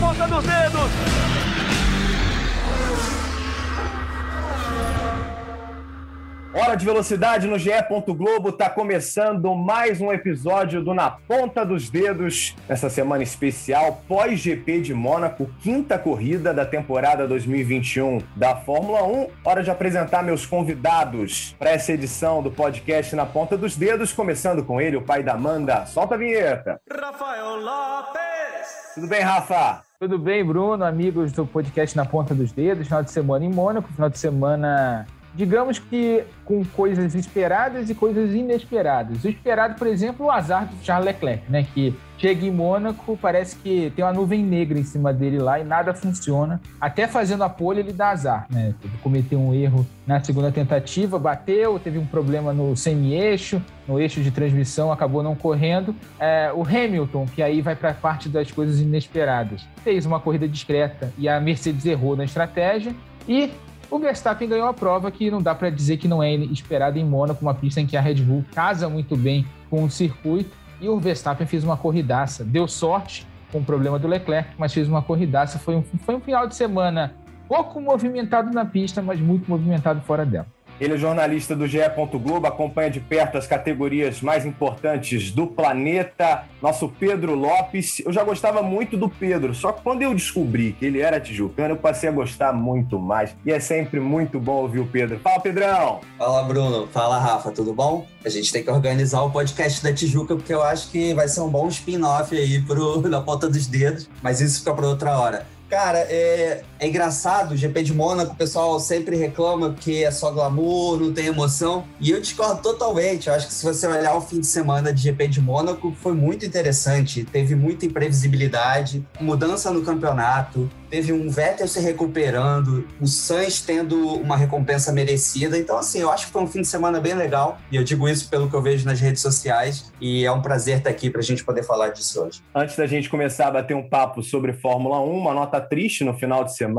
ponta dos dedos. Hora de velocidade no GE. Globo está começando mais um episódio do Na Ponta dos Dedos, nessa semana especial pós-GP de Mônaco, quinta corrida da temporada 2021 da Fórmula 1. Hora de apresentar meus convidados para essa edição do podcast Na Ponta dos Dedos, começando com ele, o pai da Amanda. Solta a vinheta. Rafael Lopes. Tudo bem, Rafa? Tudo bem, Bruno, amigos do podcast Na Ponta dos Dedos. Final de semana em Mônaco, final de semana digamos que com coisas esperadas e coisas inesperadas. O esperado, por exemplo, o azar do Charles Leclerc, né? Que chega em Mônaco, parece que tem uma nuvem negra em cima dele lá e nada funciona. Até fazendo a pole, ele dá azar, né? Cometeu um erro na segunda tentativa, bateu, teve um problema no semi-eixo, no eixo de transmissão, acabou não correndo. É, o Hamilton, que aí vai para a parte das coisas inesperadas, fez uma corrida discreta e a Mercedes errou na estratégia. E o Verstappen ganhou a prova que não dá para dizer que não é esperada em Mônaco, uma pista em que a Red Bull casa muito bem com o circuito. E o Verstappen fez uma corridaça. Deu sorte com o problema do Leclerc, mas fez uma corridaça. Foi um, foi um final de semana pouco movimentado na pista, mas muito movimentado fora dela. Ele é jornalista do GE. Globo, acompanha de perto as categorias mais importantes do planeta. Nosso Pedro Lopes. Eu já gostava muito do Pedro, só que quando eu descobri que ele era tijucano, eu passei a gostar muito mais. E é sempre muito bom ouvir o Pedro. Fala, Pedrão! Fala, Bruno. Fala, Rafa. Tudo bom? A gente tem que organizar o podcast da Tijuca, porque eu acho que vai ser um bom spin-off aí pro, na ponta dos dedos, mas isso fica para outra hora. Cara, é, é engraçado, o GP de Mônaco, o pessoal sempre reclama que é só glamour, não tem emoção. E eu discordo totalmente. Eu acho que se você olhar o fim de semana de GP de Mônaco, foi muito interessante. Teve muita imprevisibilidade, mudança no campeonato, teve um Vettel se recuperando, o Sainz tendo uma recompensa merecida. Então, assim, eu acho que foi um fim de semana bem legal. E eu digo isso pelo que eu vejo nas redes sociais. E é um prazer estar aqui para a gente poder falar disso hoje. Antes da gente começar a bater um papo sobre Fórmula 1, uma nota triste no final de semana: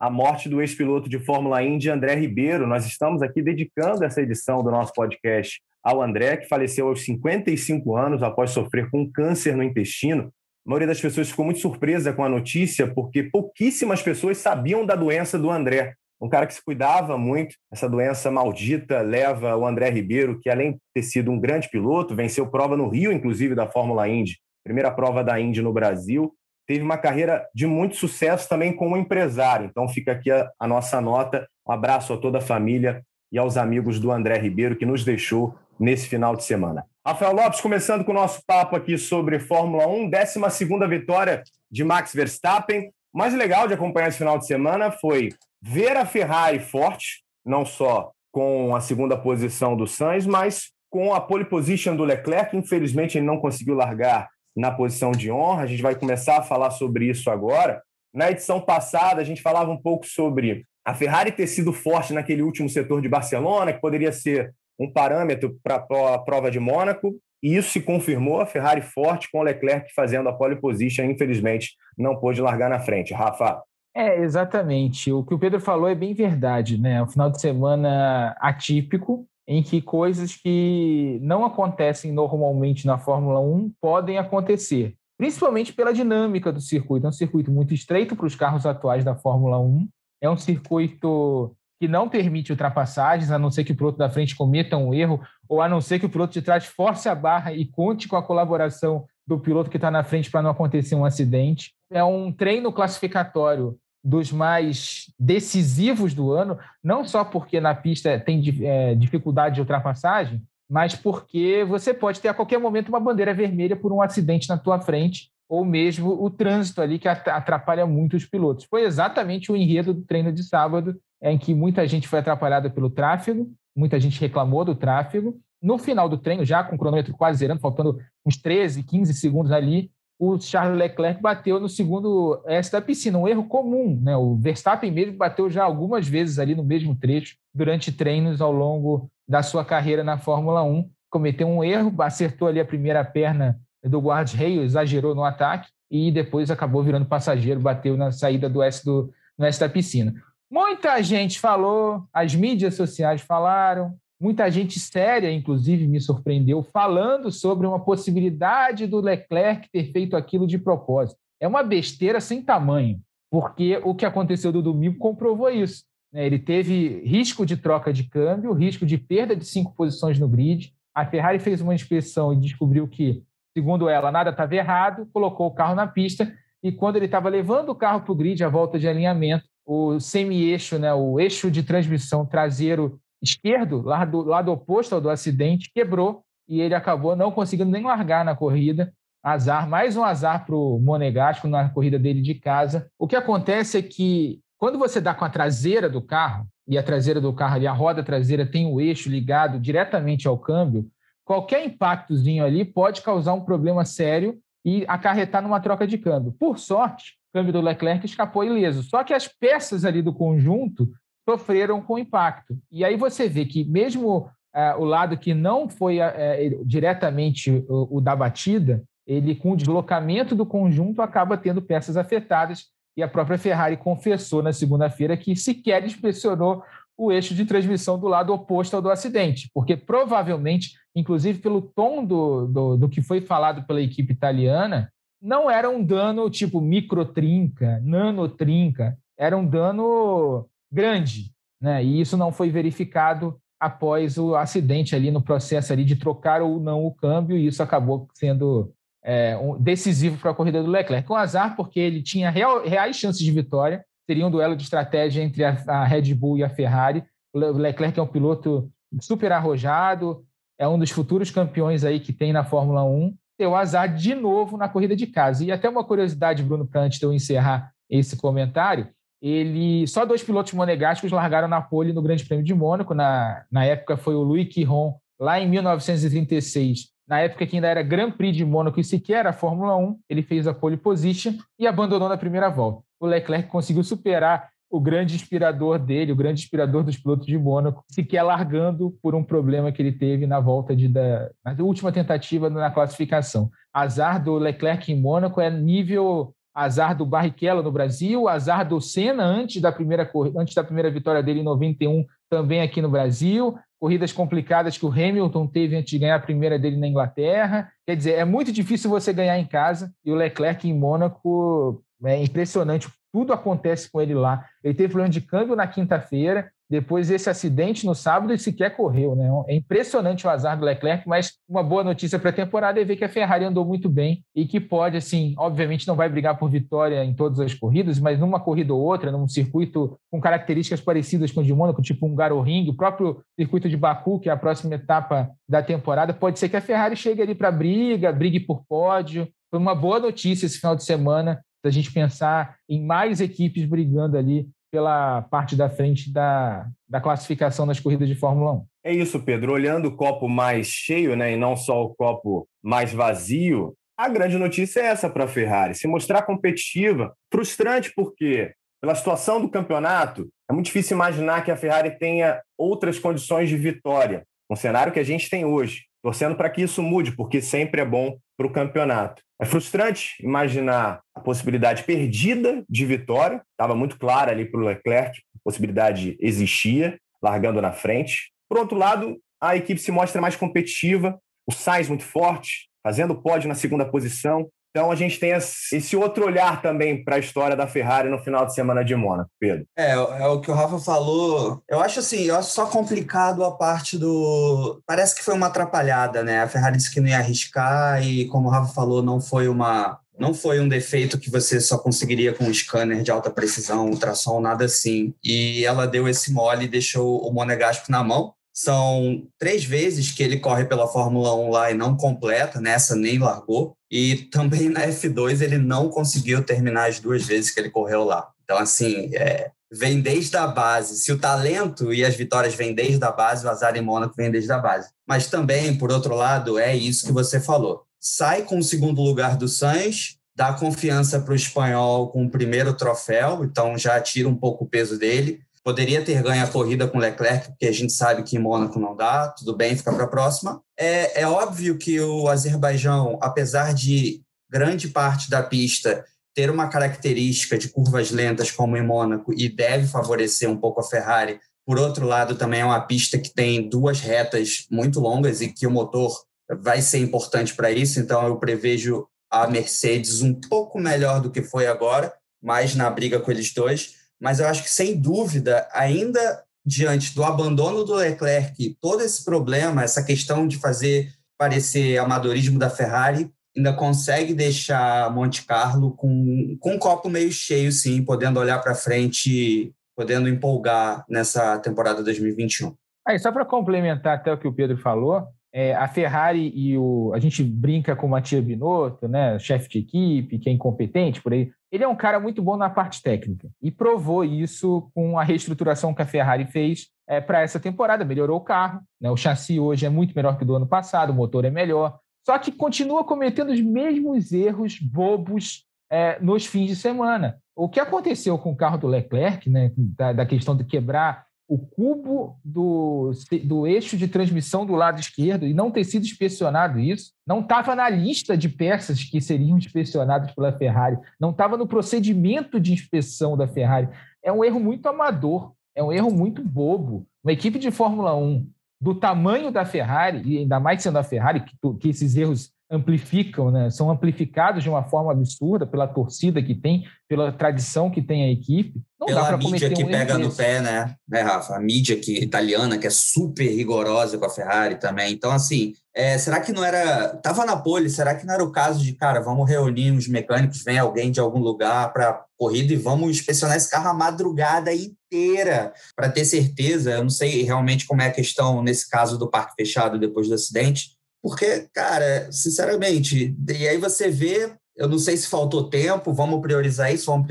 a morte do ex-piloto de Fórmula Indy, André Ribeiro. Nós estamos aqui dedicando essa edição do nosso podcast ao André, que faleceu aos 55 anos após sofrer com câncer no intestino. A maioria das pessoas ficou muito surpresa com a notícia, porque pouquíssimas pessoas sabiam da doença do André. Um cara que se cuidava muito, essa doença maldita leva o André Ribeiro, que além de ter sido um grande piloto, venceu prova no Rio, inclusive, da Fórmula Indy, primeira prova da Indy no Brasil, teve uma carreira de muito sucesso também como empresário. Então fica aqui a, a nossa nota, um abraço a toda a família e aos amigos do André Ribeiro, que nos deixou nesse final de semana. Rafael Lopes, começando com o nosso papo aqui sobre Fórmula 1, 12 vitória de Max Verstappen. O mais legal de acompanhar esse final de semana foi ver a Ferrari forte, não só com a segunda posição do Sainz, mas com a pole position do Leclerc. Infelizmente, ele não conseguiu largar na posição de honra. A gente vai começar a falar sobre isso agora. Na edição passada, a gente falava um pouco sobre a Ferrari ter sido forte naquele último setor de Barcelona, que poderia ser um parâmetro para a prova de Mônaco, e isso se confirmou, a Ferrari forte com o Leclerc fazendo a pole position, infelizmente não pôde largar na frente. Rafa. É, exatamente. O que o Pedro falou é bem verdade, né? Um final de semana atípico, em que coisas que não acontecem normalmente na Fórmula 1 podem acontecer, principalmente pela dinâmica do circuito. É um circuito muito estreito para os carros atuais da Fórmula 1, é um circuito que não permite ultrapassagens, a não ser que o piloto da frente cometa um erro, ou a não ser que o piloto de trás force a barra e conte com a colaboração do piloto que está na frente para não acontecer um acidente. É um treino classificatório dos mais decisivos do ano, não só porque na pista tem é, dificuldade de ultrapassagem, mas porque você pode ter a qualquer momento uma bandeira vermelha por um acidente na tua frente, ou mesmo o trânsito ali que atrapalha muito os pilotos. Foi exatamente o enredo do treino de sábado em que muita gente foi atrapalhada pelo tráfego, muita gente reclamou do tráfego. No final do treino, já com o cronômetro quase zerando, faltando uns 13, 15 segundos ali, o Charles Leclerc bateu no segundo S da piscina, um erro comum. Né? O Verstappen mesmo bateu já algumas vezes ali no mesmo trecho durante treinos ao longo da sua carreira na Fórmula 1. Cometeu um erro, acertou ali a primeira perna do guarda-reio, exagerou no ataque e depois acabou virando passageiro, bateu na saída do S, do, no S da piscina. Muita gente falou, as mídias sociais falaram, muita gente séria, inclusive, me surpreendeu, falando sobre uma possibilidade do Leclerc ter feito aquilo de propósito. é uma besteira sem tamanho, porque o que aconteceu do domingo comprovou isso. Né? Ele teve risco de troca de câmbio, risco de perda de cinco posições no grid. A Ferrari fez uma inspeção e descobriu que, segundo ela, nada estava errado, colocou o carro na pista e quando ele estava levando o carro para o grid, a volta de alinhamento, o semi-eixo, né, o eixo de transmissão traseiro esquerdo, lado, lado oposto ao do acidente, quebrou e ele acabou não conseguindo nem largar na corrida. Azar, mais um azar para o Monegasco na corrida dele de casa. O que acontece é que quando você dá com a traseira do carro, e a traseira do carro ali, a roda traseira tem o eixo ligado diretamente ao câmbio, qualquer impactozinho ali pode causar um problema sério e acarretar numa troca de câmbio. Por sorte, o câmbio do Leclerc escapou ileso. Só que as peças ali do conjunto sofreram com impacto. E aí você vê que mesmo é, o lado que não foi é, diretamente o, o, da batida, ele com o deslocamento do conjunto acaba tendo peças afetadas. E a própria Ferrari confessou na segunda-feira que sequer inspecionou o eixo de transmissão do lado oposto ao do acidente, porque provavelmente, inclusive pelo tom do, do, do que foi falado pela equipe italiana, não era um dano tipo microtrinca, nanotrinca, era um dano grande, né? E isso não foi verificado após o acidente ali no processo ali de trocar ou não o câmbio, e isso acabou sendo é, um, decisivo para a corrida do Leclerc. Com azar, porque ele tinha real, reais chances de vitória, seria um duelo de estratégia entre a, a, Red Bull e a Ferrari. O Leclerc é um piloto super arrojado, é um dos futuros campeões aí que tem na Fórmula 1. Deu azar de novo na corrida de casa. E até uma curiosidade, Bruno, para antes de eu encerrar esse comentário, ele só dois pilotos monegascos largaram na pole no Grande Prêmio de Mônaco. Na, na época foi o Louis Quiron, lá em 1936. Na época que ainda era Grand Prix de Mônaco e sequer era Fórmula 1, ele fez a pole position e abandonou na primeira volta. O Leclerc conseguiu superar o grande inspirador dele, o grande inspirador dos pilotos de Mônaco, sequer largando por um problema que ele teve na volta de da, na última tentativa na classificação. Azar do Leclerc em Mônaco é nível azar do Barrichello no Brasil, azar do Senna antes da primeira antes da primeira vitória dele em 91 também aqui no Brasil, corridas complicadas que o Hamilton teve antes de ganhar a primeira dele na Inglaterra. Quer dizer, é muito difícil você ganhar em casa e o Leclerc em Mônaco é impressionante. Tudo acontece com ele lá. Ele teve problema de câmbio na quinta-feira, depois desse acidente no sábado e sequer correu. Né? É impressionante o azar do Leclerc, mas uma boa notícia para a temporada é ver que a Ferrari andou muito bem e que pode, assim, obviamente não vai brigar por vitória em todas as corridas, mas numa corrida ou outra, num circuito com características parecidas com o de Mônaco, tipo um Garoring, o próprio circuito de Baku, que é a próxima etapa da temporada, pode ser que a Ferrari chegue ali para briga, brigue por pódio. Foi uma boa notícia esse final de semana, da gente pensar em mais equipes brigando ali pela parte da frente da, da classificação das corridas de Fórmula 1. É isso, Pedro. Olhando o copo mais cheio, né, e não só o copo mais vazio, a grande notícia é essa para a Ferrari: se mostrar competitiva. Frustrante porque, pela situação do campeonato, é muito difícil imaginar que a Ferrari tenha outras condições de vitória, um cenário que a gente tem hoje. Torcendo para que isso mude, porque sempre é bom para o campeonato. É frustrante imaginar a possibilidade perdida de vitória. Estava muito clara ali para o Leclerc, a possibilidade existia, largando na frente. Por outro lado, a equipe se mostra mais competitiva, o Sainz muito forte, fazendo pódio na segunda posição. Então a gente tem esse outro olhar também para a história da Ferrari no final de semana de Mônaco, Pedro. É, é o que o Rafa falou. Eu acho assim, eu acho só complicado a parte do. Parece que foi uma atrapalhada, né? A Ferrari disse que não ia arriscar e, como o Rafa falou, não foi uma. Não foi um defeito que você só conseguiria com um scanner de alta precisão, ultrassom, nada assim. E ela deu esse mole e deixou o Monegasco na mão. São três vezes que ele corre pela Fórmula 1 lá e não completa, nessa nem largou. E também na F2 ele não conseguiu terminar as duas vezes que ele correu lá. Então, assim, é, vem desde a base. Se o talento e as vitórias vêm desde a base, o azar em Mônaco vem desde a base. Mas também, por outro lado, é isso que você falou. Sai com o segundo lugar do Sainz, dá confiança para o espanhol com o primeiro troféu, então já tira um pouco o peso dele Poderia ter ganho a corrida com Leclerc, porque a gente sabe que em Mônaco não dá, tudo bem, fica para a próxima. É, é óbvio que o Azerbaijão, apesar de grande parte da pista ter uma característica de curvas lentas como em Mônaco e deve favorecer um pouco a Ferrari, por outro lado, também é uma pista que tem duas retas muito longas e que o motor vai ser importante para isso, então eu prevejo a Mercedes um pouco melhor do que foi agora, mais na briga com eles dois. Mas eu acho que, sem dúvida, ainda diante do abandono do Leclerc, todo esse problema, essa questão de fazer parecer amadorismo da Ferrari, ainda consegue deixar Monte Carlo com, com um copo meio cheio, sim, podendo olhar para frente, podendo empolgar nessa temporada 2021. Aí, só para complementar até o que o Pedro falou, é, a Ferrari e o. A gente brinca com o Matia Binotto, né, chefe de equipe, que é incompetente por aí. Ele é um cara muito bom na parte técnica e provou isso com a reestruturação que a Ferrari fez é, para essa temporada. Melhorou o carro, né, o chassi hoje é muito melhor que o do ano passado, o motor é melhor. Só que continua cometendo os mesmos erros bobos é, nos fins de semana. O que aconteceu com o carro do Leclerc, né, da, da questão de quebrar o cubo do, do eixo de transmissão do lado esquerdo e não ter sido inspecionado isso, não estava na lista de peças que seriam inspecionadas pela Ferrari, não estava no procedimento de inspeção da Ferrari. É um erro muito amador, é um erro muito bobo. Uma equipe de Fórmula 1 do tamanho da Ferrari, e ainda mais sendo a Ferrari, que, que esses erros amplificam, né? são amplificados de uma forma absurda pela torcida que tem, pela tradição que tem a equipe. Não pela dá mídia que um pega no pé, né? né, Rafa? A mídia que, italiana, que é super rigorosa com a Ferrari também. Então, assim, é, será que não era. Tava na pole, será que não era o caso de, cara, vamos reunir os mecânicos, vem alguém de algum lugar para corrida e vamos inspecionar esse carro a madrugada inteira para ter certeza. Eu não sei realmente como é a questão nesse caso do parque fechado depois do acidente, porque, cara, sinceramente, e aí você vê, eu não sei se faltou tempo, vamos priorizar isso, vamos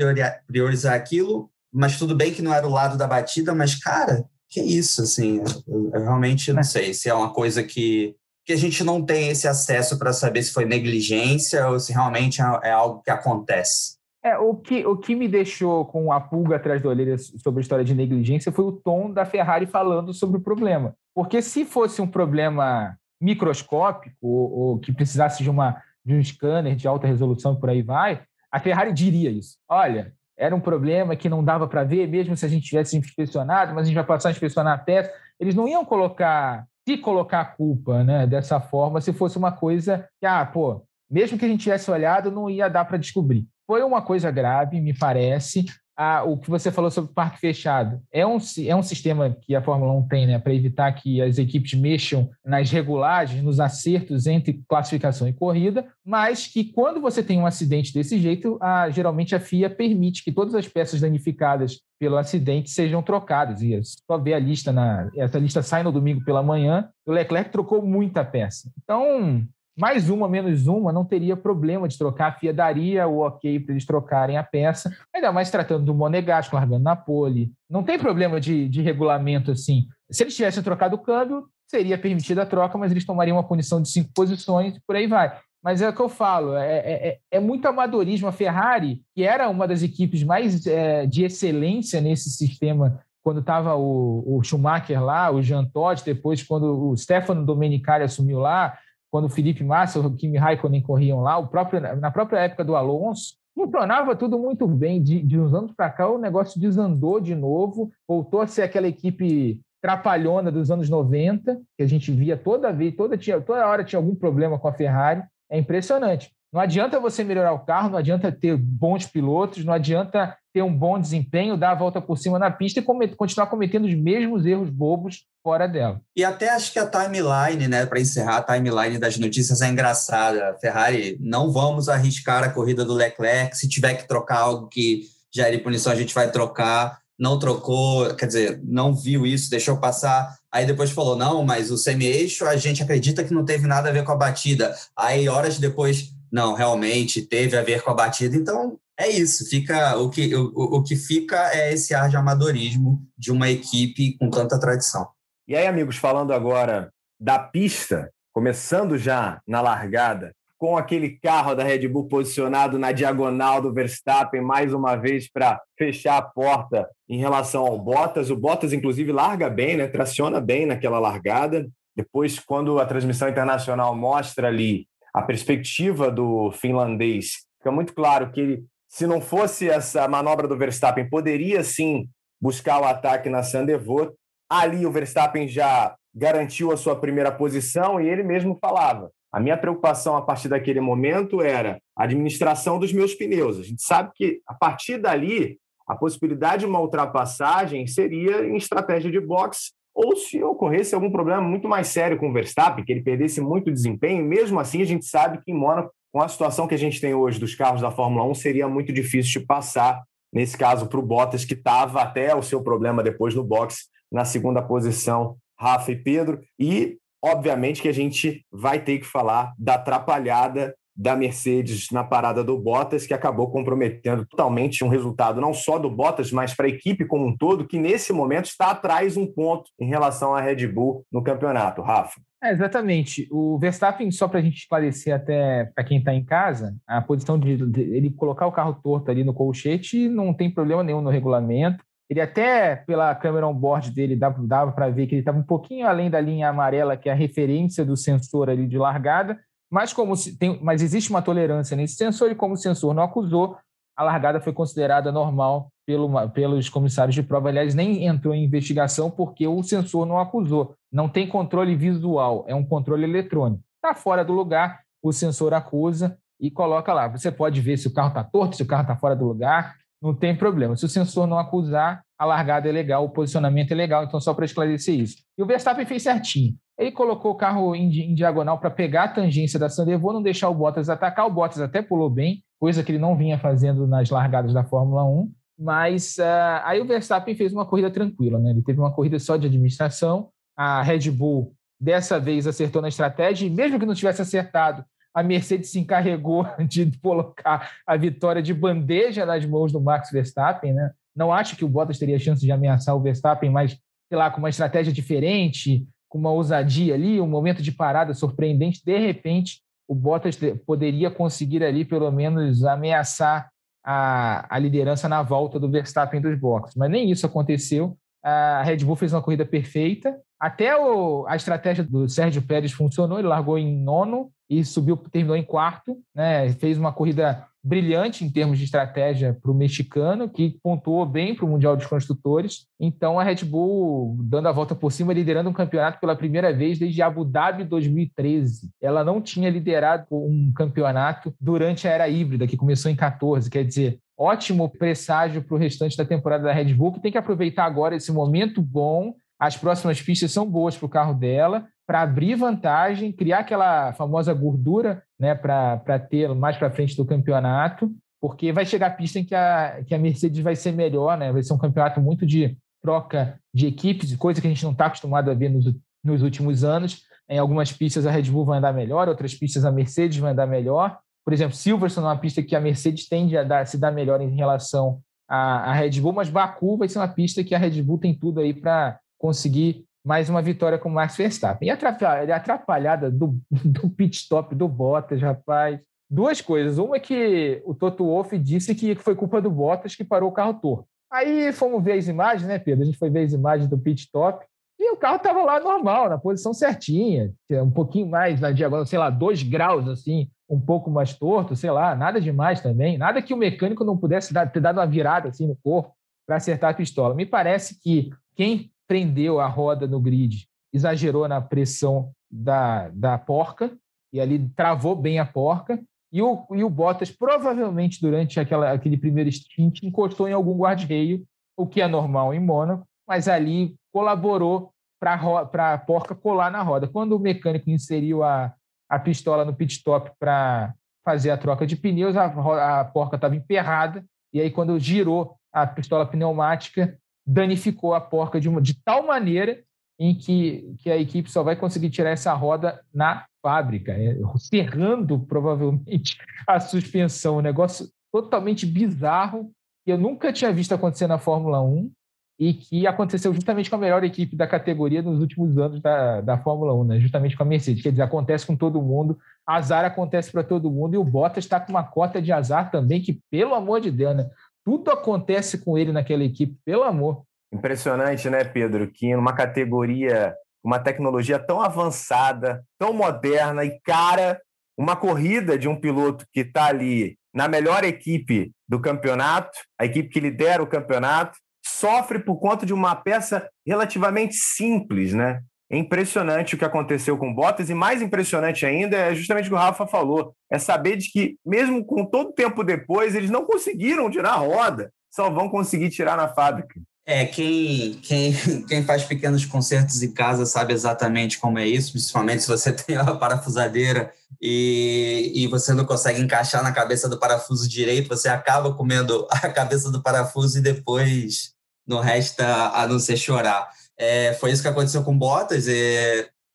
priorizar aquilo, mas tudo bem que não era o lado da batida, mas, cara, que isso, assim, eu, eu realmente não é. sei se é uma coisa que, que a gente não tem esse acesso para saber se foi negligência ou se realmente é, é algo que acontece. É, o que, o que me deixou com a pulga atrás da orelha sobre a história de negligência foi o tom da Ferrari falando sobre o problema. Porque se fosse um problema microscópico ou, ou, que precisasse de, uma, de um scanner de alta resolução e por aí vai, a Ferrari diria isso. Olha, era um problema que não dava para ver, mesmo se a gente tivesse inspecionado, mas a gente vai passar a inspecionar a peça. Eles não iam colocar, se colocar a culpa né, dessa forma, se fosse uma coisa que, ah, pô, mesmo que a gente tivesse olhado, não ia dar para descobrir. Foi uma coisa grave, me parece a, o que você falou sobre o parque fechado. É um, é um sistema que a Fórmula 1 tem né, para evitar que as equipes mexam nas regulagens, nos acertos entre classificação e corrida, mas que quando você tem um acidente desse jeito, a, geralmente a FIA permite que todas as peças danificadas pelo acidente sejam trocadas. E é só ver a lista, na, essa lista sai no domingo pela manhã, o Leclerc trocou muita peça. Então, mais uma, menos uma, não teria problema de trocar. A FIA daria o ok para eles trocarem a peça, ainda mais tratando do monegasco, largando na pole. Não tem problema de, de regulamento assim. Se eles tivessem trocado o câmbio, seria permitida a troca, mas eles tomariam uma punição de cinco posições e por aí vai. Mas é o que eu falo, é, é, é, é muito amadorismo. A Ferrari, que era uma das equipes mais é, de excelência nesse sistema quando estava o, o, Schumacher lá, o Jean Todt, depois quando o Stefano Domenicali assumiu lá, quando o Felipe Massa, o Kimi Raikkonen corriam lá, o próprio, na própria época do Alonso, funcionava tudo muito bem. De, de uns anos para cá, o negócio desandou de novo, voltou a ser aquela equipe trapalhona dos anos 90, que a gente via toda vez, toda, tinha, toda hora tinha algum problema com a Ferrari. É impressionante. Não adianta você melhorar o carro, não adianta ter bons pilotos, não adianta ter um bom desempenho, dar a volta por cima na pista e continuar cometendo os mesmos erros bobos fora dela. E até acho que a timeline, né, para encerrar a timeline das notícias é engraçada. Ferrari, não vamos arriscar a corrida do Leclerc, se tiver que trocar algo que gere punição, a gente vai trocar. Não trocou, quer dizer, não viu isso, deixou passar. Aí depois falou: não, mas o semi-eixo a gente acredita que não teve nada a ver com a batida. Aí, horas depois, não, realmente teve a ver com a batida. Então, é isso. Fica o que, o, o que fica é esse ar de amadorismo de uma equipe com tanta tradição. E aí, amigos, falando agora da pista, começando já na largada, com aquele carro da Red Bull posicionado na diagonal do Verstappen, mais uma vez para fechar a porta em relação ao Bottas. O Bottas, inclusive, larga bem, né? traciona bem naquela largada. Depois, quando a transmissão internacional mostra ali a perspectiva do finlandês, fica muito claro que ele, se não fosse essa manobra do Verstappen, poderia sim buscar o ataque na Sandevot. Ali o Verstappen já garantiu a sua primeira posição e ele mesmo falava: A minha preocupação a partir daquele momento era a administração dos meus pneus. A gente sabe que a partir dali a possibilidade de uma ultrapassagem seria em estratégia de boxe ou se ocorresse algum problema muito mais sério com o Verstappen, que ele perdesse muito desempenho, mesmo assim a gente sabe que em Mônaco, com a situação que a gente tem hoje dos carros da Fórmula 1, seria muito difícil de passar, nesse caso, para o Bottas, que estava até o seu problema depois no boxe, na segunda posição, Rafa e Pedro. E, obviamente, que a gente vai ter que falar da atrapalhada da Mercedes na parada do Bottas, que acabou comprometendo totalmente um resultado não só do Bottas, mas para a equipe como um todo, que nesse momento está atrás um ponto em relação à Red Bull no campeonato. Rafa. É, exatamente. O Verstappen, só para a gente esclarecer até para quem está em casa, a posição de, de, ele colocar o carro torto ali no colchete não tem problema nenhum no regulamento. Ele até, pela câmera on-board dele, dava, para ver que ele estava um pouquinho além da linha amarela, que é a referência do sensor ali de largada, mas, como tem, mas existe uma tolerância nesse sensor, e como o sensor não acusou, a largada foi considerada normal pelo, pelos comissários de prova. Aliás, nem entrou em investigação porque o sensor não acusou. Não tem controle visual, é um controle eletrônico. Está fora do lugar, o sensor acusa e coloca lá. Você pode ver se o carro está torto, se o carro está fora do lugar, não tem problema. Se o sensor não acusar, a largada é legal, o posicionamento é legal. Então, só para esclarecer isso. E o Verstappen fez certinho. Ele colocou o carro em, em diagonal para pegar a tangência da Sandevô, não deixar o Bottas atacar. O Bottas até pulou bem, coisa que ele não vinha fazendo nas largadas da Fórmula 1. Mas uh, aí o Verstappen fez uma corrida tranquila, né? Ele teve uma corrida só de administração. A Red Bull dessa vez acertou na estratégia, e mesmo que não tivesse acertado, a Mercedes se encarregou de colocar a vitória de bandeja nas mãos do Max Verstappen, né? Não acho que o Bottas teria chance de ameaçar o Verstappen, mas, sei lá, com uma estratégia diferente, com uma ousadia ali, um momento de parada surpreendente, de repente o Bottas poderia conseguir ali pelo menos ameaçar a, a liderança na volta do Verstappen dos boxes. Mas nem isso aconteceu. A Red Bull fez uma corrida perfeita. Até o, a estratégia do Sérgio Pérez funcionou, ele largou em nono e subiu, terminou em quarto, né? Fez uma corrida brilhante em termos de estratégia para o mexicano, que pontuou bem para o Mundial dos Construtores. Então, a Red Bull dando a volta por cima, liderando um campeonato pela primeira vez desde Abu Dhabi 2013. Ela não tinha liderado um campeonato durante a era híbrida, que começou em 14. Quer dizer, ótimo presságio para o restante da temporada da Red Bull, que tem que aproveitar agora esse momento bom. As próximas pistas são boas para o carro dela para abrir vantagem, criar aquela famosa gordura né, para ter mais para frente do campeonato, porque vai chegar a pista em que a, que a Mercedes vai ser melhor, né? vai ser um campeonato muito de troca de equipes, coisa que a gente não está acostumado a ver nos, nos últimos anos. Em algumas pistas a Red Bull vai andar melhor, outras pistas a Mercedes vai andar melhor. Por exemplo, Silverstone é uma pista que a Mercedes tende a dar, se dar melhor em relação à, à Red Bull, mas Baku vai ser uma pista que a Red Bull tem tudo aí para conseguir mais uma vitória com o Max Verstappen. E a atrapalhada do, do pit stop do Bottas, rapaz. Duas coisas. Uma é que o Toto Wolff disse que foi culpa do Bottas que parou o carro torto. Aí fomos ver as imagens, né, Pedro? A gente foi ver as imagens do pit stop e o carro estava lá normal, na posição certinha, um pouquinho mais na diagonal, sei lá, dois graus assim, um pouco mais torto, sei lá, nada demais também. Nada que o mecânico não pudesse dar, ter dado uma virada assim no corpo para acertar a pistola. Me parece que quem prendeu a roda no grid, exagerou na pressão da, da porca, e ali travou bem a porca, e o, e o Bottas provavelmente durante aquela, aquele primeiro stint encostou em algum guarda-reio, o que é normal em Mônaco, mas ali colaborou para a porca colar na roda. Quando o mecânico inseriu a, a pistola no pit stop para fazer a troca de pneus, a, a porca estava emperrada, e aí quando girou a pistola pneumática, danificou a porca de, uma, de tal maneira em que, que a equipe só vai conseguir tirar essa roda na fábrica, é, cerrando provavelmente a suspensão. Um negócio totalmente bizarro que eu nunca tinha visto acontecer na Fórmula 1 e que aconteceu justamente com a melhor equipe da categoria nos últimos anos da, da Fórmula 1, né? justamente com a Mercedes. Quer dizer, acontece com todo mundo, azar acontece para todo mundo e o Bottas está com uma cota de azar também, que, pelo amor de Deus, né? Tudo acontece com ele naquela equipe, pelo amor. Impressionante, né, Pedro? Que numa categoria, uma tecnologia tão avançada, tão moderna e cara, uma corrida de um piloto que está ali na melhor equipe do campeonato, a equipe que lidera o campeonato, sofre por conta de uma peça relativamente simples, né? É impressionante o que aconteceu com o Bottas, e mais impressionante ainda é justamente o que o Rafa falou: é saber de que, mesmo com todo tempo depois, eles não conseguiram tirar a roda, só vão conseguir tirar na fábrica. É, quem, quem, quem faz pequenos concertos em casa sabe exatamente como é isso, principalmente se você tem uma parafusadeira e, e você não consegue encaixar na cabeça do parafuso direito, você acaba comendo a cabeça do parafuso e depois não resta a não ser chorar. É, foi isso que aconteceu com Bottas.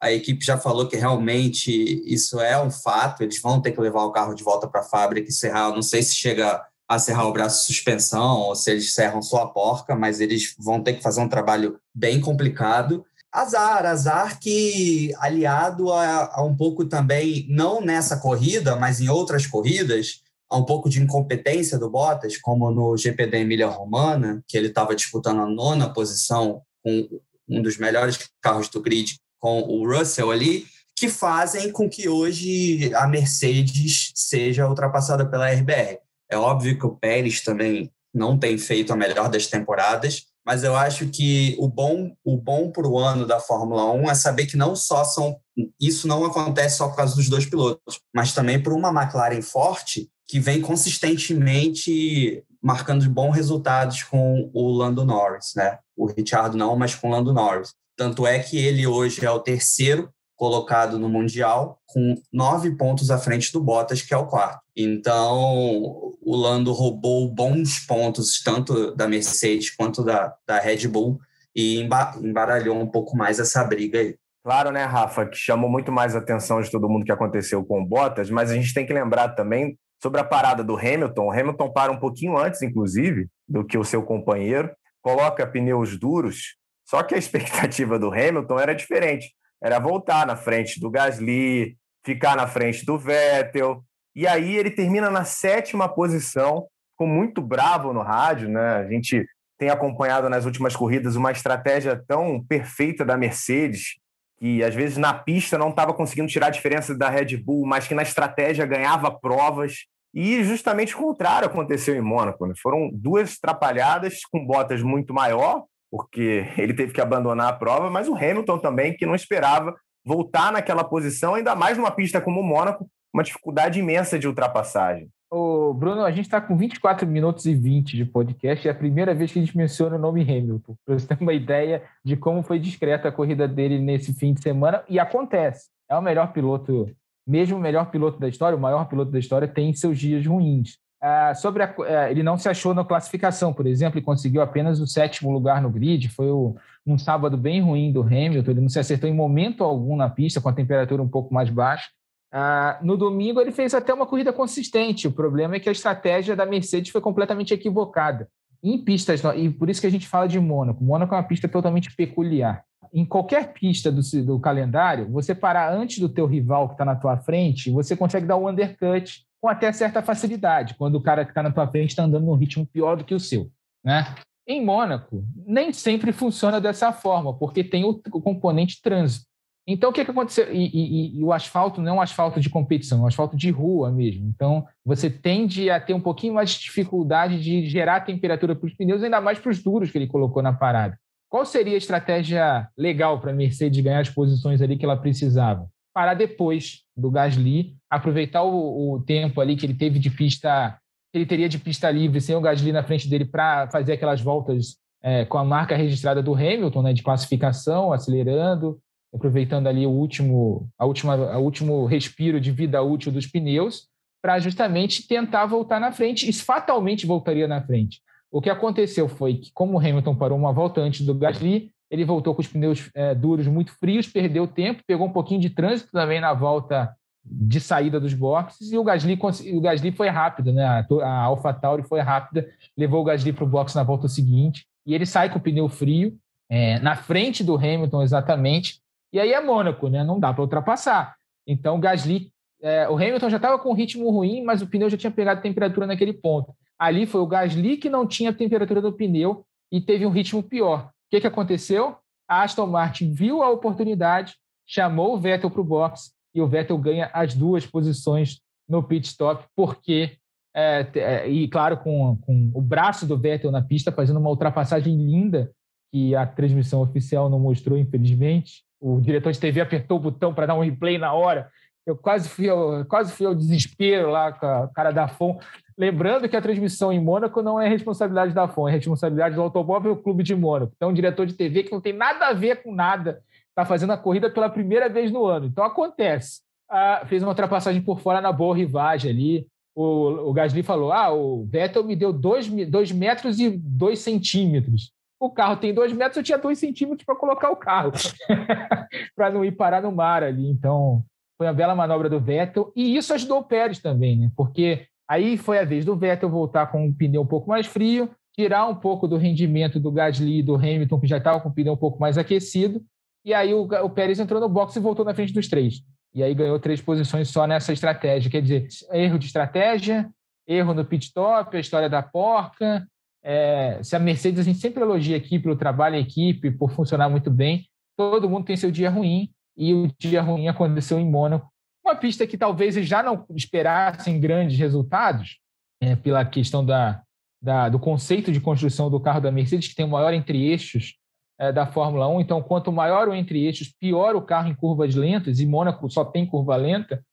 A equipe já falou que realmente isso é um fato. Eles vão ter que levar o carro de volta para a fábrica e serrar. Não sei se chega a serrar o braço de suspensão ou se eles serram só a porca, mas eles vão ter que fazer um trabalho bem complicado. Azar, azar que aliado a, a um pouco também, não nessa corrida, mas em outras corridas, a um pouco de incompetência do Bottas, como no GP da Emília Romana, que ele estava disputando a nona posição com um dos melhores carros do grid com o Russell ali, que fazem com que hoje a Mercedes seja ultrapassada pela RBR. É óbvio que o Pérez também não tem feito a melhor das temporadas, mas eu acho que o bom o bom para o ano da Fórmula 1 é saber que não só são isso não acontece só por causa dos dois pilotos, mas também por uma McLaren forte que vem consistentemente marcando bons resultados com o Lando Norris, né? O Richard não, mas com o Lando Norris. Tanto é que ele hoje é o terceiro colocado no Mundial, com nove pontos à frente do Bottas, que é o quarto. Então, o Lando roubou bons pontos, tanto da Mercedes quanto da, da Red Bull, e embaralhou um pouco mais essa briga aí. Claro, né, Rafa, que chamou muito mais a atenção de todo mundo que aconteceu com o Bottas, mas a gente tem que lembrar também sobre a parada do Hamilton. O Hamilton para um pouquinho antes, inclusive, do que o seu companheiro, coloca pneus duros, só que a expectativa do Hamilton era diferente. Era voltar na frente do Gasly, ficar na frente do Vettel. E aí ele termina na sétima posição, ficou muito bravo no rádio, né? A gente tem acompanhado nas últimas corridas uma estratégia tão perfeita da Mercedes, que às vezes na pista não estava conseguindo tirar a diferença da Red Bull, mas que na estratégia ganhava provas. E justamente o contrário aconteceu em Mônaco. Né? Foram duas atrapalhadas com botas muito maior, porque ele teve que abandonar a prova, mas o Hamilton também, que não esperava voltar naquela posição, ainda mais numa pista como o Mônaco, uma dificuldade imensa de ultrapassagem. Ô, Bruno, a gente está com 24 minutos e 20 de podcast, é a primeira vez que a gente menciona o nome Hamilton, para você ter uma ideia de como foi discreta a corrida dele nesse fim de semana, e acontece. É o melhor piloto mesmo o melhor piloto da história, o maior piloto da história, tem seus dias ruins. Ah, sobre a, ah, ele não se achou na classificação, por exemplo, e conseguiu apenas o sétimo lugar no grid. Foi o, um sábado bem ruim do Hamilton. Ele não se acertou em momento algum na pista, com a temperatura um pouco mais baixa. Ah, no domingo, ele fez até uma corrida consistente. O problema é que a estratégia da Mercedes foi completamente equivocada. Em pistas, e por isso que a gente fala de Mônaco. Mônaco é uma pista totalmente peculiar em qualquer pista do, do calendário, você parar antes do teu rival que está na tua frente, você consegue dar um undercut com até certa facilidade, quando o cara que está na tua frente está andando num ritmo pior do que o seu. Né? Em Mônaco, nem sempre funciona dessa forma, porque tem o componente trânsito. Então, o que, que aconteceu? E, e, e, o asfalto não é um asfalto de competição, é um asfalto de rua mesmo. Então, você tende a ter um pouquinho mais de dificuldade de gerar temperatura para os pneus, ainda mais para os duros que ele colocou na parada. Qual seria a estratégia legal para a Mercedes ganhar as posições ali que ela precisava? Parar depois do Gasly, aproveitar o, o tempo ali que ele teve de pista, ele teria de pista livre sem o Gasly na frente dele para fazer aquelas voltas é, com a marca registrada do Hamilton, né, de classificação, acelerando, aproveitando ali o último, a última, a último respiro de vida útil dos pneus, para justamente tentar voltar na frente. Isso fatalmente voltaria na frente. O que aconteceu foi que, como o Hamilton parou uma volta antes do Gasly, ele voltou com os pneus é, duros muito frios, perdeu tempo, pegou um pouquinho de trânsito também na volta de saída dos boxes e o Gasly, o Gasly foi rápido, né? A, AlphaTauri foi rápida, levou o Gasly para o box na volta seguinte e ele sai com o pneu frio é, na frente do Hamilton exatamente. E aí é Mônaco, né? Não dá para ultrapassar. Então Gasly, é, o Hamilton já estava com um ritmo ruim, mas o pneu já tinha pegado temperatura naquele ponto. Ali foi o Gasly que não tinha temperatura do pneu e teve um ritmo pior. O que, que aconteceu? A Aston Martin viu a oportunidade, chamou o Vettel para o box e o Vettel ganha as duas posições no pit stop, porque, é, é, e claro, com, com o braço do Vettel na pista, fazendo uma ultrapassagem linda, que a transmissão oficial não mostrou, infelizmente. O diretor de TV apertou o botão para dar um replay na hora. Eu quase fui ao, quase fui ao desespero lá com a cara da FON. Lembrando que a transmissão em Mônaco não é responsabilidade da FON, é responsabilidade do Automóvel Clube de Mônaco. Então, um diretor de TV que não tem nada a ver com nada, está fazendo a corrida pela primeira vez no ano. Então, acontece. Ah, fez uma ultrapassagem por fora na boa rivagem ali. O, o Gasly falou: ah, o Vettel me deu dois, dois metros e dois centímetros. O carro tem dois metros, eu tinha dois centímetros para colocar o carro, para não ir parar no mar ali. Então, foi uma bela manobra do Vettel. E isso ajudou o Pérez também, né? Porque aí foi a vez do Vettel voltar com um pneu um pouco mais frio, tirar um pouco do rendimento do Gasly e do Hamilton, que já estava com o pneu um pouco mais aquecido. E aí o, o Pérez entrou no box e voltou na frente dos três. E aí ganhou três posições só nessa estratégia. Quer dizer, erro de estratégia, erro no pit stop, a história da porca. É, se a Mercedes, a gente sempre elogia aqui pelo trabalho em equipe, por funcionar muito bem. Todo mundo tem seu dia ruim, e o dia ruim aconteceu em Mônaco. Uma pista que talvez eles já não esperassem grandes resultados, é, pela questão da, da, do conceito de construção do carro da Mercedes, que tem o maior entre-eixos é, da Fórmula 1. Então, quanto maior o entre-eixos, pior o carro em curvas lentas, e Mônaco só tem curva lenta.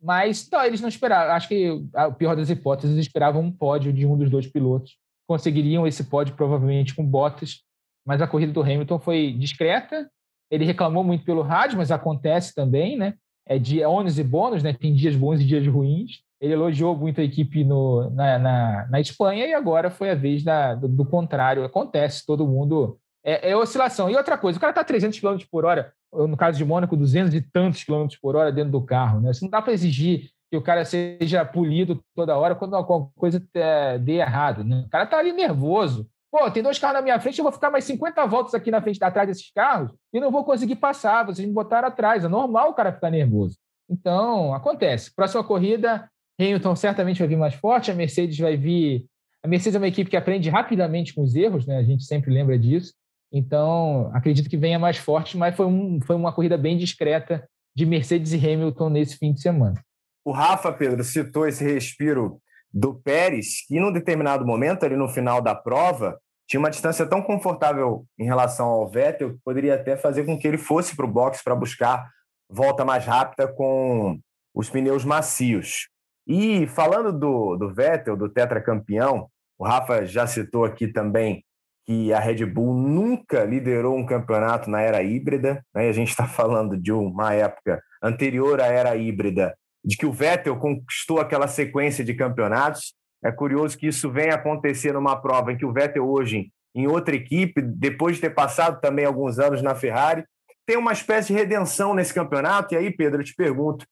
Mas não, eles não esperavam. Acho que a pior das hipóteses, esperavam um pódio de um dos dois pilotos. Conseguiriam esse pódio provavelmente com Bottas, mas a corrida do Hamilton foi discreta. Ele reclamou muito pelo rádio, mas acontece também, né? É de ônus e bônus, né? Tem dias bons e dias ruins. Ele elogiou muito a equipe no, na, na, na Espanha e agora foi a vez da, do, do contrário. Acontece, todo mundo é, é oscilação. E outra coisa, o cara está 300 km por hora, no caso de Mônaco, 200 e tantos km por hora dentro do carro. Né? Você não dá para exigir que o cara seja polido toda hora quando alguma coisa é, dê errado. Né? O cara está ali nervoso. Pô, tem dois carros na minha frente, eu vou ficar mais 50 voltas aqui na frente, atrás desses carros, e não vou conseguir passar, vocês me botaram atrás. É normal o cara ficar nervoso. Então, acontece. Próxima corrida, Hamilton certamente vai vir mais forte, a Mercedes vai vir. A Mercedes é uma equipe que aprende rapidamente com os erros, né? A gente sempre lembra disso. Então, acredito que venha mais forte, mas foi, um, foi uma corrida bem discreta de Mercedes e Hamilton nesse fim de semana. O Rafa, Pedro, citou esse respiro do Pérez, que num determinado momento, ali no final da prova, tinha uma distância tão confortável em relação ao Vettel que poderia até fazer com que ele fosse para o box para buscar volta mais rápida com os pneus macios. E falando do, do Vettel, do tetracampeão, o Rafa já citou aqui também que a Red Bull nunca liderou um campeonato na era híbrida. Né? A gente está falando de uma época anterior à era híbrida, de que o Vettel conquistou aquela sequência de campeonatos. É curioso que isso venha acontecer numa prova em que o Vettel hoje, em outra equipe, depois de ter passado também alguns anos na Ferrari, tem uma espécie de redenção nesse campeonato. E aí, Pedro, eu te pergunto,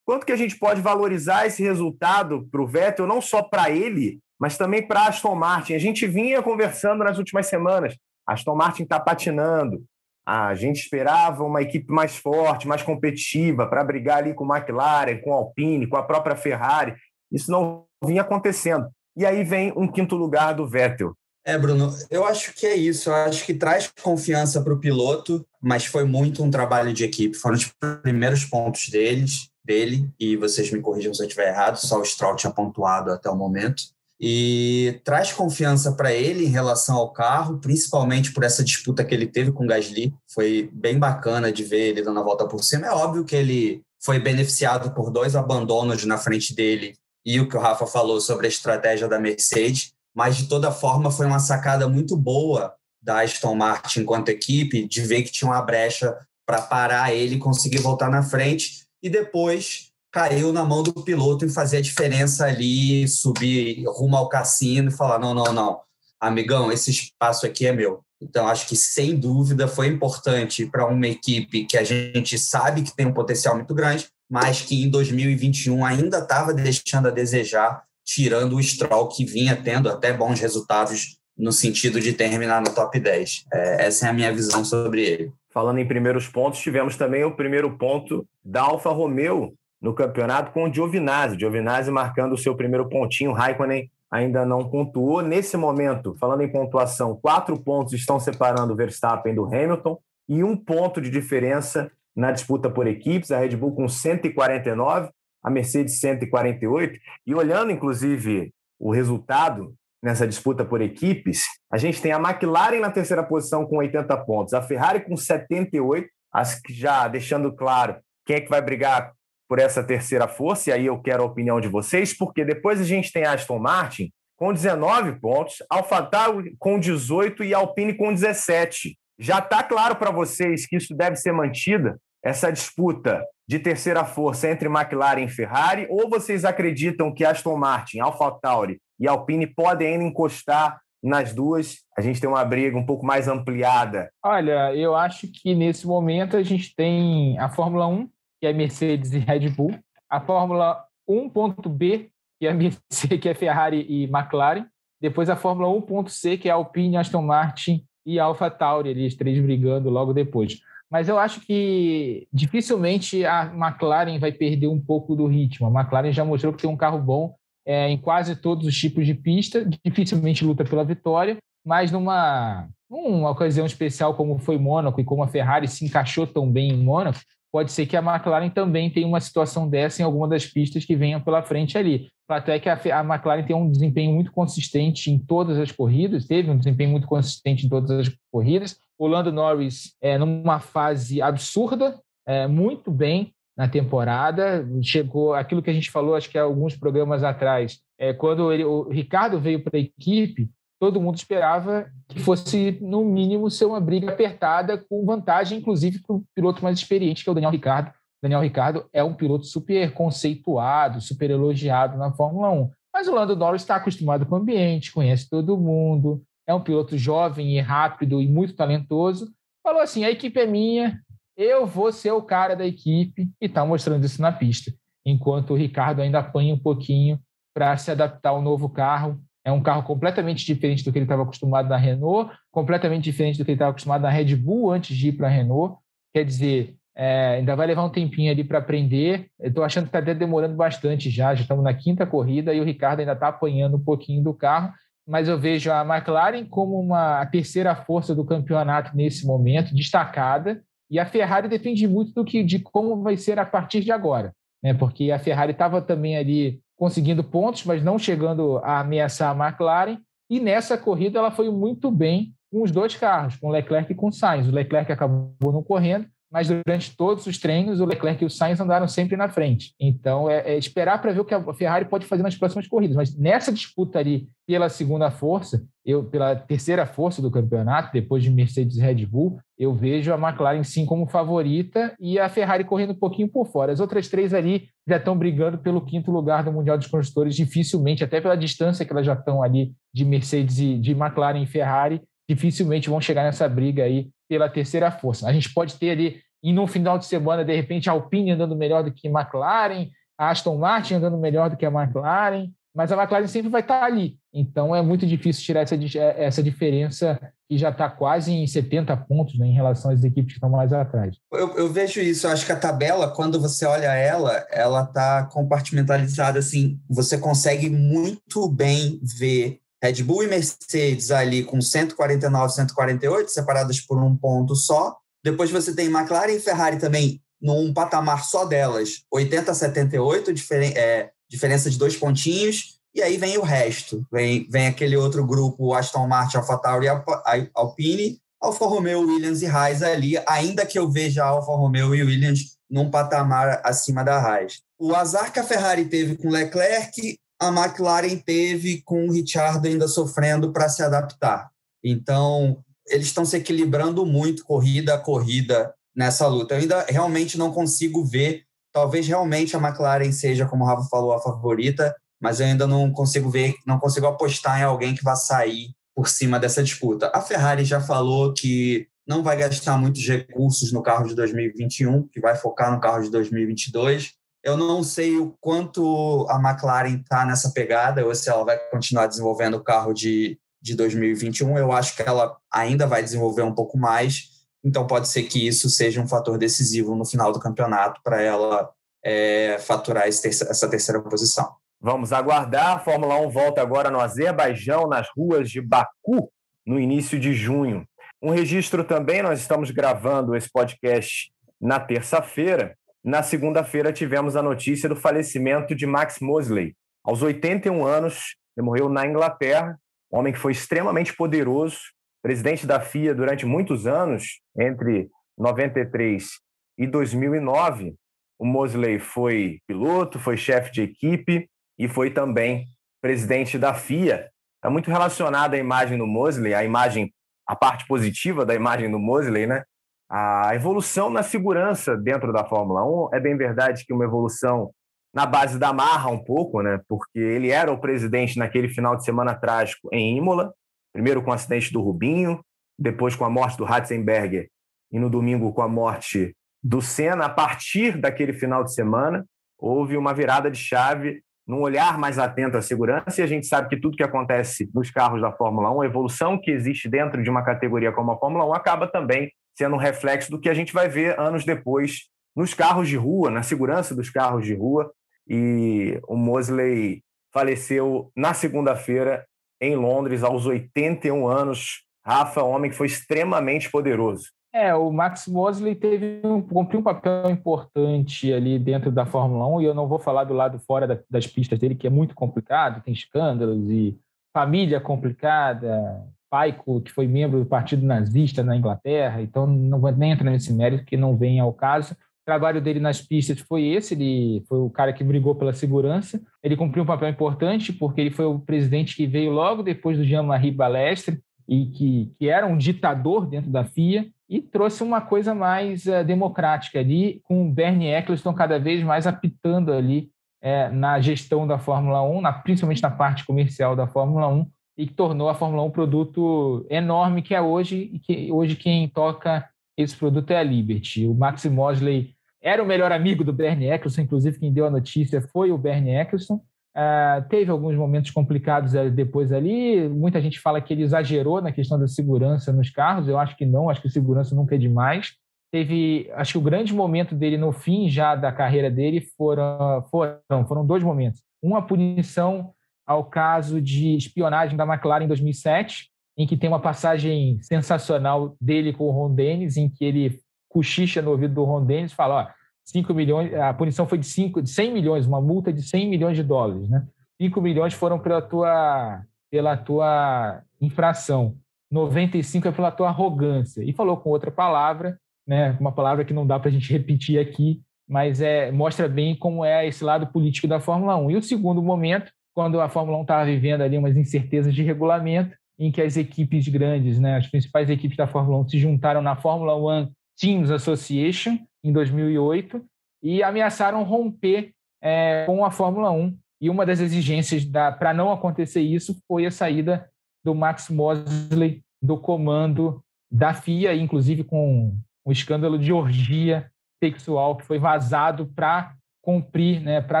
quanto que a gente pode valorizar esse resultado para o Vettel, não só para ele, mas também para a Aston Martin. A gente vinha conversando nas últimas semanas. Aston Martin está patinando. A gente esperava uma equipe mais forte, mais competitiva, para brigar ali com a McLaren, com a Alpine, com a própria Ferrari. Isso não vinha acontecendo. E aí vem um quinto lugar do Vettel. É, Bruno, eu acho que é isso. Eu acho que traz confiança para o piloto, mas foi muito um trabalho de equipe. Foram os primeiros pontos deles, dele, e vocês me corrijam se eu estiver errado, só o Stroll tinha pontuado até o momento e traz confiança para ele em relação ao carro, principalmente por essa disputa que ele teve com o Gasly. Foi bem bacana de ver ele dando a volta por cima. É óbvio que ele foi beneficiado por dois abandonos na frente dele e o que o Rafa falou sobre a estratégia da Mercedes, mas de toda forma foi uma sacada muito boa da Aston Martin enquanto equipe de ver que tinha uma brecha para parar ele e conseguir voltar na frente e depois caiu na mão do piloto em fazer a diferença ali, subir rumo ao cassino e falar: não, não, não, amigão, esse espaço aqui é meu. Então, acho que sem dúvida foi importante para uma equipe que a gente sabe que tem um potencial muito grande, mas que em 2021 ainda estava deixando a desejar, tirando o Stroll que vinha tendo até bons resultados no sentido de terminar no top 10. É, essa é a minha visão sobre ele. Falando em primeiros pontos, tivemos também o primeiro ponto da Alfa Romeo, no campeonato com o Giovinazzi. Giovinazzi marcando o seu primeiro pontinho, Raikkonen ainda não pontuou. Nesse momento, falando em pontuação, quatro pontos estão separando o Verstappen do Hamilton e um ponto de diferença na disputa por equipes, a Red Bull com 149, a Mercedes 148. E olhando, inclusive, o resultado nessa disputa por equipes, a gente tem a McLaren na terceira posição com 80 pontos, a Ferrari com 78, as que já deixando claro quem é que vai brigar por essa terceira força, e aí eu quero a opinião de vocês, porque depois a gente tem Aston Martin com 19 pontos, AlphaTauri com 18 e Alpine com 17. Já está claro para vocês que isso deve ser mantida, essa disputa de terceira força entre McLaren e Ferrari, ou vocês acreditam que Aston Martin, AlphaTauri e Alpine podem ainda encostar nas duas? A gente tem uma briga um pouco mais ampliada. Olha, eu acho que nesse momento a gente tem a Fórmula 1 que é Mercedes e Red Bull, a Fórmula 1.B, que é Mercedes, que é Ferrari e McLaren, depois a Fórmula 1.C, que é Alpine, Aston Martin e Alpha Tauri, os três brigando logo depois. Mas eu acho que dificilmente a McLaren vai perder um pouco do ritmo. A McLaren já mostrou que tem um carro bom é, em quase todos os tipos de pista, dificilmente luta pela vitória, mas numa, numa ocasião especial como foi Mônaco e como a Ferrari se encaixou tão bem em Mônaco, pode ser que a McLaren também tenha uma situação dessa em alguma das pistas que venham pela frente ali. O fato é que a, a McLaren tem um desempenho muito consistente em todas as corridas, teve um desempenho muito consistente em todas as corridas. O Lando Norris é numa fase absurda, é, muito bem na temporada. Chegou aquilo que a gente falou, acho que há alguns programas atrás, é, quando ele, o Ricardo veio para a equipe, todo mundo esperava que fosse, no mínimo, ser uma briga apertada, com vantagem, inclusive, para o piloto mais experiente, que é o Daniel Ricardo. Daniel Ricardo é um piloto super conceituado, super elogiado na Fórmula 1. Mas o Lando Norris está acostumado com o ambiente, conhece todo mundo, é um piloto jovem e rápido e muito talentoso. Falou assim: a equipe é minha, eu vou ser o cara da equipe, e está mostrando isso na pista. Enquanto o Ricardo ainda apanha um pouquinho para se adaptar ao novo carro, é um carro completamente diferente do que ele estava acostumado na Renault, completamente diferente do que ele estava acostumado na Red Bull antes de ir para a Renault. Quer dizer, é, ainda vai levar um tempinho ali para aprender. Estou achando que está até demorando bastante já. Já estamos na quinta corrida e o Ricardo ainda está apanhando um pouquinho do carro. Mas eu vejo a McLaren como uma a terceira força do campeonato nesse momento, destacada. E a Ferrari depende muito do que de como vai ser a partir de agora, né? Porque a Ferrari estava também ali conseguindo pontos, mas não chegando a ameaçar a McLaren. E nessa corrida ela foi muito bem com os dois carros, com Leclerc e com Sainz. O Leclerc acabou não correndo, mas durante todos os treinos o Leclerc e o Sainz andaram sempre na frente. Então é, é esperar para ver o que a Ferrari pode fazer nas próximas corridas. Mas nessa disputa ali pela segunda força, eu pela terceira força do campeonato, depois de Mercedes e Red Bull, eu vejo a McLaren sim como favorita e a Ferrari correndo um pouquinho por fora. As outras três ali já estão brigando pelo quinto lugar do Mundial dos Construtores, dificilmente, até pela distância que elas já estão ali de Mercedes e de McLaren e Ferrari, dificilmente vão chegar nessa briga aí pela terceira força. A gente pode ter ali, e no final de semana, de repente, a Alpine andando melhor do que a McLaren, a Aston Martin andando melhor do que a McLaren, mas a McLaren sempre vai estar ali. Então é muito difícil tirar essa, essa diferença que já está quase em 70 pontos né, em relação às equipes que estão mais atrás. Eu, eu, vejo isso, eu acho que a tabela, quando você olha ela, ela está compartimentalizada assim, você consegue muito bem ver Red Bull e Mercedes ali com 149, 148, separadas por um ponto só. Depois você tem McLaren e Ferrari também num patamar só delas, 80 a 78, diferen é, diferença de dois pontinhos. E aí vem o resto. Vem, vem aquele outro grupo, Aston Martin, AlphaTauri e Alpine, Alfa Romeo, Williams e Haas ali, ainda que eu veja Alfa Romeo e Williams num patamar acima da Haas. O azar que a Ferrari teve com Leclerc a McLaren teve com o Richard ainda sofrendo para se adaptar. Então, eles estão se equilibrando muito corrida a corrida nessa luta. Eu ainda realmente não consigo ver, talvez realmente a McLaren seja, como o Rafa falou, a favorita, mas eu ainda não consigo ver, não consigo apostar em alguém que vá sair por cima dessa disputa. A Ferrari já falou que não vai gastar muitos recursos no carro de 2021, que vai focar no carro de 2022. Eu não sei o quanto a McLaren está nessa pegada, ou se ela vai continuar desenvolvendo o carro de, de 2021. Eu acho que ela ainda vai desenvolver um pouco mais, então pode ser que isso seja um fator decisivo no final do campeonato para ela é, faturar essa terceira posição. Vamos aguardar. A Fórmula 1 volta agora no Azerbaijão, nas ruas de Baku, no início de junho. Um registro também, nós estamos gravando esse podcast na terça-feira. Na segunda-feira tivemos a notícia do falecimento de Max Mosley. Aos 81 anos, ele morreu na Inglaterra. um homem que foi extremamente poderoso, presidente da FIA durante muitos anos, entre 93 e 2009. O Mosley foi piloto, foi chefe de equipe e foi também presidente da FIA. Está muito relacionada a imagem do Mosley, a imagem, a parte positiva da imagem do Mosley, né? A evolução na segurança dentro da Fórmula 1 é bem verdade que uma evolução na base da marra um pouco, né? Porque ele era o presidente naquele final de semana trágico em Imola, primeiro com o acidente do Rubinho, depois com a morte do Ratzenberger e no domingo com a morte do Senna. A partir daquele final de semana, houve uma virada de chave num olhar mais atento à segurança, e a gente sabe que tudo que acontece nos carros da Fórmula 1, a evolução que existe dentro de uma categoria como a Fórmula 1, acaba também sendo um reflexo do que a gente vai ver anos depois nos carros de rua, na segurança dos carros de rua, e o Mosley faleceu na segunda-feira em Londres, aos 81 anos. Rafa, um homem que foi extremamente poderoso. É, o Max Mosley teve um, cumpriu um papel importante ali dentro da Fórmula 1, e eu não vou falar do lado fora da, das pistas dele, que é muito complicado, tem escândalos e família complicada, pai que foi membro do Partido Nazista na Inglaterra, então não vou nem entrar nesse mérito, que não vem ao caso trabalho dele nas pistas foi esse, ele foi o cara que brigou pela segurança. Ele cumpriu um papel importante porque ele foi o presidente que veio logo depois do Jean-Marie Balestre e que, que era um ditador dentro da FIA e trouxe uma coisa mais uh, democrática ali, com o Bernie Eccleston cada vez mais apitando ali é, na gestão da Fórmula 1, na, principalmente na parte comercial da Fórmula 1, e que tornou a Fórmula 1 um produto enorme que é hoje, e que hoje quem toca esse produto é a Liberty. O Max Mosley era o melhor amigo do Bernie Eccleston, inclusive quem deu a notícia foi o Bernie Eccleston. Uh, teve alguns momentos complicados depois ali. Muita gente fala que ele exagerou na questão da segurança nos carros. Eu acho que não, acho que segurança nunca é demais. Teve, acho que o grande momento dele no fim já da carreira dele foram, foram, foram dois momentos. Uma punição ao caso de espionagem da McLaren em 2007, em que tem uma passagem sensacional dele com o Ron Dennis, em que ele cochicha no ouvido do Ron Dennis, fala, ó, 5 milhões, a punição foi de, 5, de 100 milhões, uma multa de 100 milhões de dólares, né? 5 milhões foram pela tua, pela tua infração, 95 é pela tua arrogância. E falou com outra palavra, né? Uma palavra que não dá para a gente repetir aqui, mas é, mostra bem como é esse lado político da Fórmula 1. E o segundo momento, quando a Fórmula 1 estava vivendo ali umas incertezas de regulamento, em que as equipes grandes, né, as principais equipes da Fórmula 1 se juntaram na Fórmula 1 Teams Association, em 2008, e ameaçaram romper é, com a Fórmula 1. E uma das exigências para não acontecer isso foi a saída do Max Mosley do comando da FIA, inclusive com um escândalo de orgia sexual que foi vazado para cumprir, né, para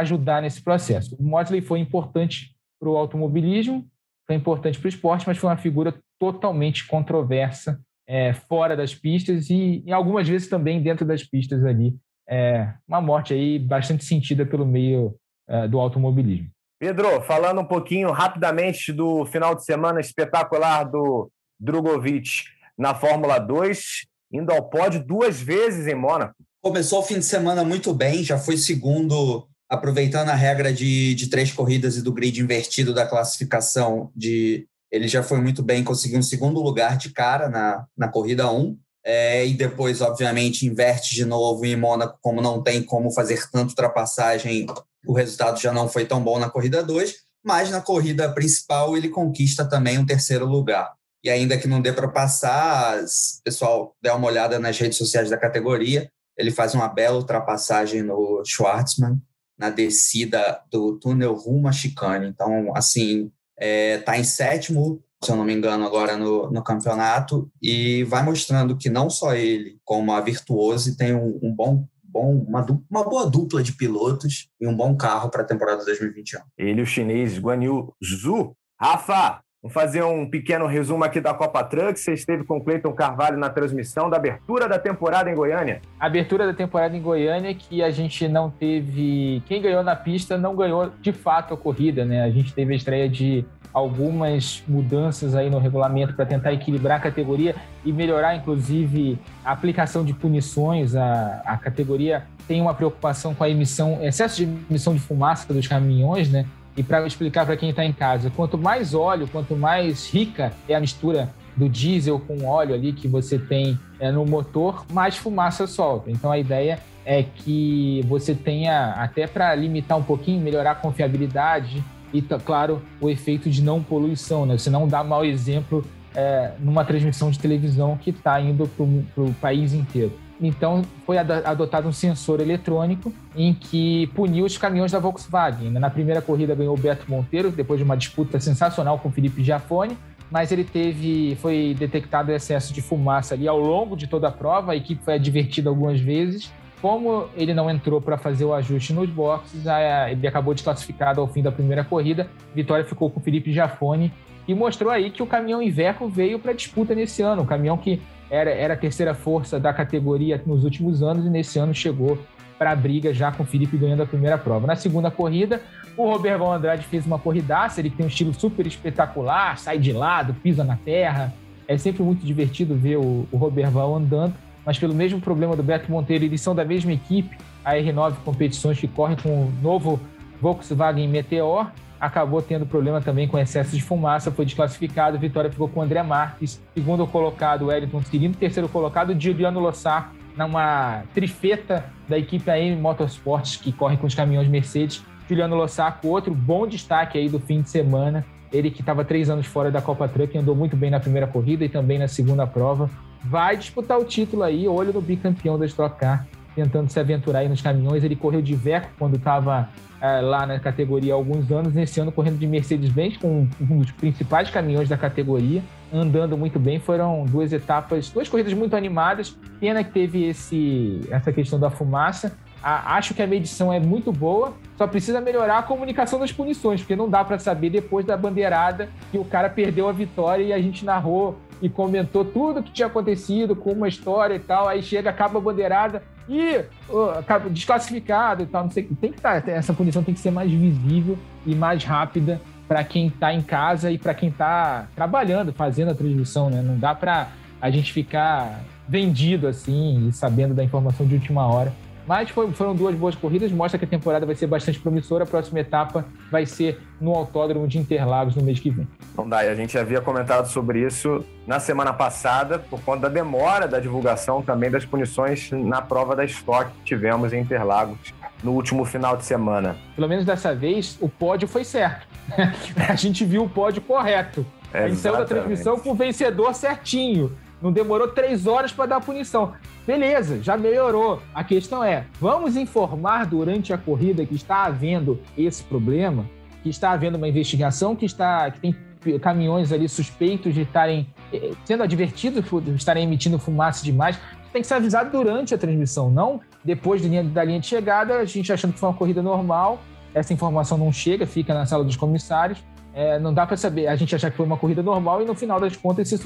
ajudar nesse processo. O Mosley foi importante para o automobilismo, foi importante para o esporte, mas foi uma figura totalmente controversa é, fora das pistas e, e, algumas vezes também dentro das pistas ali. É, uma morte aí bastante sentida pelo meio é, do automobilismo. Pedro, falando um pouquinho rapidamente do final de semana espetacular do Drogovic na Fórmula 2, indo ao pódio duas vezes em Mônaco. Começou o fim de semana muito bem, já foi segundo, aproveitando a regra de, de três corridas e do grid invertido da classificação de ele já foi muito bem, conseguiu um segundo lugar de cara na, na corrida 1. É, e depois, obviamente, inverte de novo em Mônaco, como não tem como fazer tanta ultrapassagem, o resultado já não foi tão bom na corrida 2, mas na corrida principal ele conquista também um terceiro lugar. E ainda que não dê para passar, pessoal, dê uma olhada nas redes sociais da categoria, ele faz uma bela ultrapassagem no Schwartzman, na descida do túnel rumo a chicane. Então, assim, é, tá em sétimo, se eu não me engano, agora no, no campeonato, e vai mostrando que não só ele, como a Virtuose, tem um, um bom bom, uma, uma, boa dupla de pilotos e um bom carro para a temporada 2021. Ele, o chinês Guan Yu Zhu. Rafa, Vamos fazer um pequeno resumo aqui da Copa Truck. Você esteve com o Cleiton Carvalho na transmissão da abertura da temporada em Goiânia. Abertura da temporada em Goiânia que a gente não teve... Quem ganhou na pista não ganhou de fato a corrida, né? A gente teve a estreia de algumas mudanças aí no regulamento para tentar equilibrar a categoria e melhorar, inclusive, a aplicação de punições. A, a categoria tem uma preocupação com a emissão, excesso de emissão de fumaça dos caminhões, né? E para explicar para quem está em casa, quanto mais óleo, quanto mais rica é a mistura do diesel com óleo ali que você tem é, no motor, mais fumaça solta. Então a ideia é que você tenha, até para limitar um pouquinho, melhorar a confiabilidade e, claro, o efeito de não poluição, né? Você não dá mau exemplo é, numa transmissão de televisão que está indo para o país inteiro. Então, foi adotado um sensor eletrônico em que puniu os caminhões da Volkswagen. Na primeira corrida ganhou o Beto Monteiro, depois de uma disputa sensacional com o Felipe Giafone, mas ele teve, foi detectado excesso de fumaça ali ao longo de toda a prova, a equipe foi advertida algumas vezes. Como ele não entrou para fazer o ajuste nos boxes, ele acabou desclassificado ao fim da primeira corrida. Vitória ficou com o Felipe Giafone e mostrou aí que o caminhão Iveco veio para disputa nesse ano. O caminhão que era, era a terceira força da categoria nos últimos anos e nesse ano chegou para a briga já com o Felipe ganhando a primeira prova. Na segunda corrida, o Roberval Andrade fez uma corridaça, ele tem um estilo super espetacular, sai de lado, pisa na terra. É sempre muito divertido ver o, o Roberval andando, mas pelo mesmo problema do Beto Monteiro, eles são da mesma equipe, a R9 Competições, que corre com o novo Volkswagen Meteor, acabou tendo problema também com excesso de fumaça, foi desclassificado. Vitória ficou com André Marques, segundo colocado, Wellington Cirino, terceiro colocado, Juliano Lossar, numa trifeta da equipe AM Motorsports, que corre com os caminhões Mercedes. Juliano Lossaco, outro bom destaque aí do fim de semana. Ele que estava três anos fora da Copa Truck, andou muito bem na primeira corrida e também na segunda prova. Vai disputar o título aí, olho no bicampeão da Stock Car, tentando se aventurar aí nos caminhões. Ele correu de Veco quando estava é, lá na categoria há alguns anos. Nesse ano, correndo de Mercedes-Benz, com um dos principais caminhões da categoria andando muito bem. Foram duas etapas, duas corridas muito animadas. Pena que teve esse, essa questão da fumaça. A, acho que a medição é muito boa, só precisa melhorar a comunicação das punições, porque não dá para saber depois da bandeirada que o cara perdeu a vitória e a gente narrou e comentou tudo que tinha acontecido com uma história e tal. Aí chega, acaba a bandeirada e uh, desclassificado e tal. Não sei, tem que estar, tá, essa punição tem que ser mais visível e mais rápida para quem está em casa e para quem está trabalhando, fazendo a transmissão, né? Não dá para a gente ficar vendido assim e sabendo da informação de última hora. Mas foi, foram duas boas corridas, mostra que a temporada vai ser bastante promissora. A próxima etapa vai ser no Autódromo de Interlagos no mês que vem. Então, Dai, a gente havia comentado sobre isso na semana passada, por conta da demora da divulgação também das punições na prova da Stock que tivemos em Interlagos no último final de semana. Pelo menos dessa vez, o pódio foi certo. a gente viu o pódio correto. É, a gente saiu da transmissão com o vencedor certinho. Não demorou três horas para dar a punição. Beleza, já melhorou. A questão é: vamos informar durante a corrida que está havendo esse problema, que está havendo uma investigação, que está que tem caminhões ali suspeitos de estarem eh, sendo advertidos por estarem emitindo fumaça demais. Tem que ser avisado durante a transmissão, não depois da linha de chegada, a gente achando que foi uma corrida normal. Essa informação não chega, fica na sala dos comissários é, não dá para saber. A gente achar que foi uma corrida normal e no final das contas ser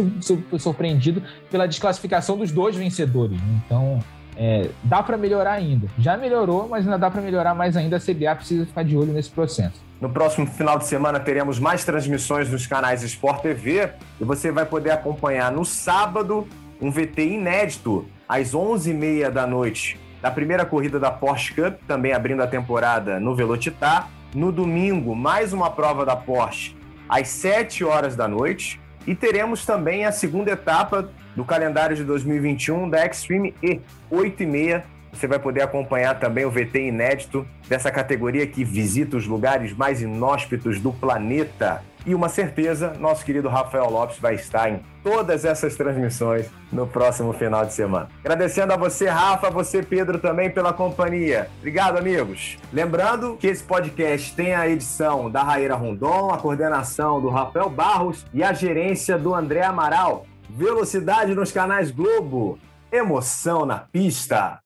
surpreendido pela desclassificação dos dois vencedores. Então, é, dá para melhorar ainda. Já melhorou, mas ainda dá para melhorar mais ainda. A CBA precisa ficar de olho nesse processo. No próximo final de semana teremos mais transmissões nos canais Sport TV e você vai poder acompanhar no sábado um VT inédito às 11h30 da noite da primeira corrida da Porsche Cup, também abrindo a temporada no Velocitar no domingo, mais uma prova da Porsche às 7 horas da noite. E teremos também a segunda etapa do calendário de 2021 da Extreme E, 8 e meia. Você vai poder acompanhar também o VT inédito dessa categoria que visita os lugares mais inóspitos do planeta. E uma certeza, nosso querido Rafael Lopes vai estar em todas essas transmissões no próximo final de semana. Agradecendo a você, Rafa, a você, Pedro, também pela companhia. Obrigado, amigos. Lembrando que esse podcast tem a edição da Raíra Rondon, a coordenação do Rafael Barros e a gerência do André Amaral. Velocidade nos canais Globo. Emoção na pista.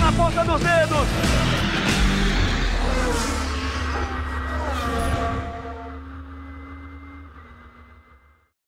Na ponta dos dedos